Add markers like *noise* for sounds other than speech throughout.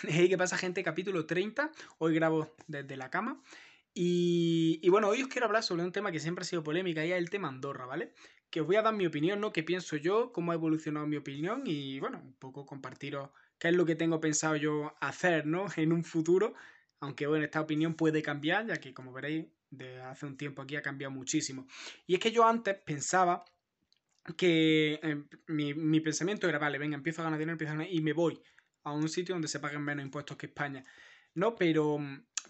*laughs* Hey, ¿qué pasa, gente? Capítulo 30. Hoy grabo desde la cama. Y, bueno, hoy os quiero hablar sobre un tema que siempre ha sido polémica y es el tema Andorra, ¿vale? Que os voy a dar mi opinión, ¿no? ¿Qué pienso yo? ¿Cómo ha evolucionado mi opinión? Y bueno, un poco compartiros qué es lo que tengo pensado yo hacer, ¿no? *laughs* En un futuro. Aunque bueno, esta opinión puede cambiar, ya que como veréis, de hace un tiempo aquí ha cambiado muchísimo. Y es que yo antes pensaba que eh, mi, mi, pensamiento era, vale, venga, empiezo a ganar dinero, empiezo a ganar y me voy a un sitio donde se paguen menos impuestos que España. No, pero,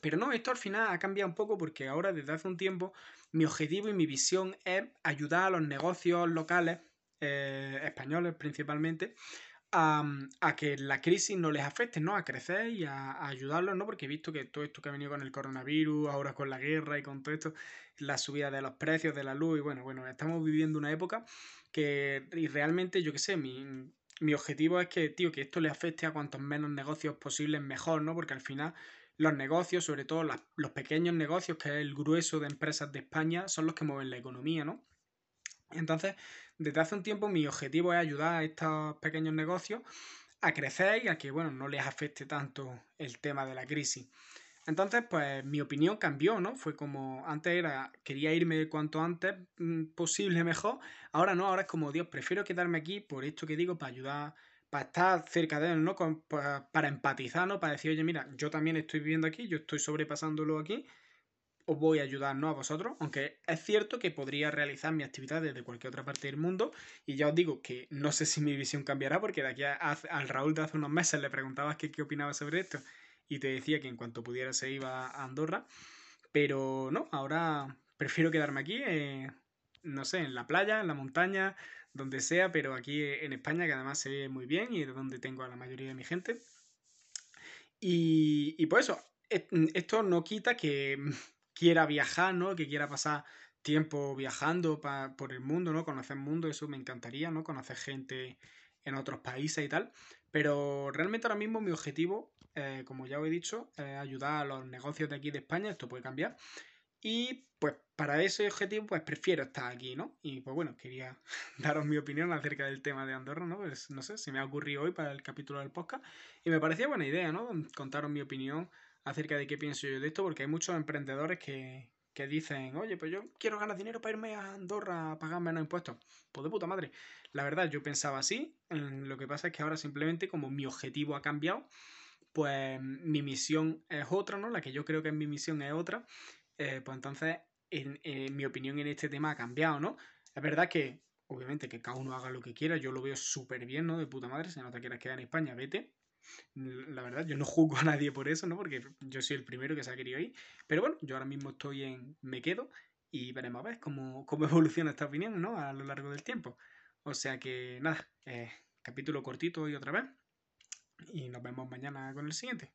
pero no, esto al final ha cambiado un poco porque ahora desde hace un tiempo mi objetivo y mi visión es ayudar a los negocios locales, eh, españoles principalmente, a, que la crisis no les afecte, ¿no? A crecer y a, ayudarlos, ¿no? Porque he visto que todo esto que ha venido con el coronavirus, ahora con la guerra y con todo esto, la subida de los precios de la luz, y bueno, bueno, estamos viviendo una época que y realmente, yo qué sé, mi, mi objetivo es que, tío, que esto le afecte a cuantos menos negocios posibles mejor, ¿no? Porque al final los negocios, sobre todo los pequeños negocios, que es el grueso de empresas de España, son los que mueven la economía, ¿no? Entonces, desde hace un tiempo mi objetivo es ayudar a estos pequeños negocios a crecer y a que, bueno, no les afecte tanto el tema de la crisis. Entonces, pues mi opinión cambió, ¿no? Fue como antes era, quería irme cuanto antes mm, posible mejor, ahora no, ahora es como, Dios, prefiero quedarme aquí por esto que digo, para ayudar, para estar cerca de él, ¿no? para, empatizar, ¿no? Para decir, oye, mira, yo también estoy viviendo aquí, yo estoy sobrepasándolo aquí, os voy a ayudar, ¿no? A vosotros, aunque es cierto que podría realizar mi actividad desde cualquier otra parte del mundo, y ya os digo que no sé si mi visión cambiará, porque de aquí a, al Raúl de hace unos meses le preguntabas qué opinaba sobre esto y te decía que en cuanto pudiera se iba a Andorra, pero no, ahora prefiero quedarme aquí, eh, no sé, en la playa, en la montaña, donde sea, pero aquí en España, que además se ve muy bien y es donde tengo a la mayoría de mi gente. Y, y pues eso, esto no quita que *laughs* quiera viajar, ¿no? Que quiera pasar tiempo viajando por el mundo, ¿no? Conocer el mundo, eso me encantaría, ¿no? Conocer gente en otros países y tal. Pero realmente ahora mismo mi objetivo, eh, como ya os he dicho, es ayudar a los negocios de aquí de España, esto puede cambiar. Y pues para ese objetivo, pues prefiero estar aquí, ¿no? Y pues bueno, quería *laughs* daros mi opinión acerca del tema de Andorra, ¿no? Pues no sé, se me ha ocurrido hoy para el capítulo del podcast. Y me parecía buena idea, ¿no? Contaros mi opinión acerca de qué pienso yo de esto, porque hay muchos emprendedores que, que dicen, oye, pues yo quiero ganar dinero para irme a Andorra a pagar menos impuestos. Pues de puta madre. La verdad, yo pensaba así. Lo que pasa es que ahora simplemente, como mi objetivo ha cambiado, pues mi misión es otra, ¿no? La que yo creo que es mi misión es otra. Eh, pues entonces, en, mi opinión en este tema ha cambiado, ¿no? Es verdad que, obviamente, que cada uno haga lo que quiera. Yo lo veo súper bien, ¿no? De puta madre. Si no te quieres quedar en España, vete. La verdad, yo no juzgo a nadie por eso, ¿no? Porque yo soy el primero que se ha querido ir. Pero bueno, yo ahora mismo estoy en me quedo y veremos a ver cómo, cómo *laughs* evoluciona esta opinión, ¿no? A lo largo del tiempo. O sea que nada, eh, capítulo cortito y otra vez. Y nos vemos mañana con el siguiente.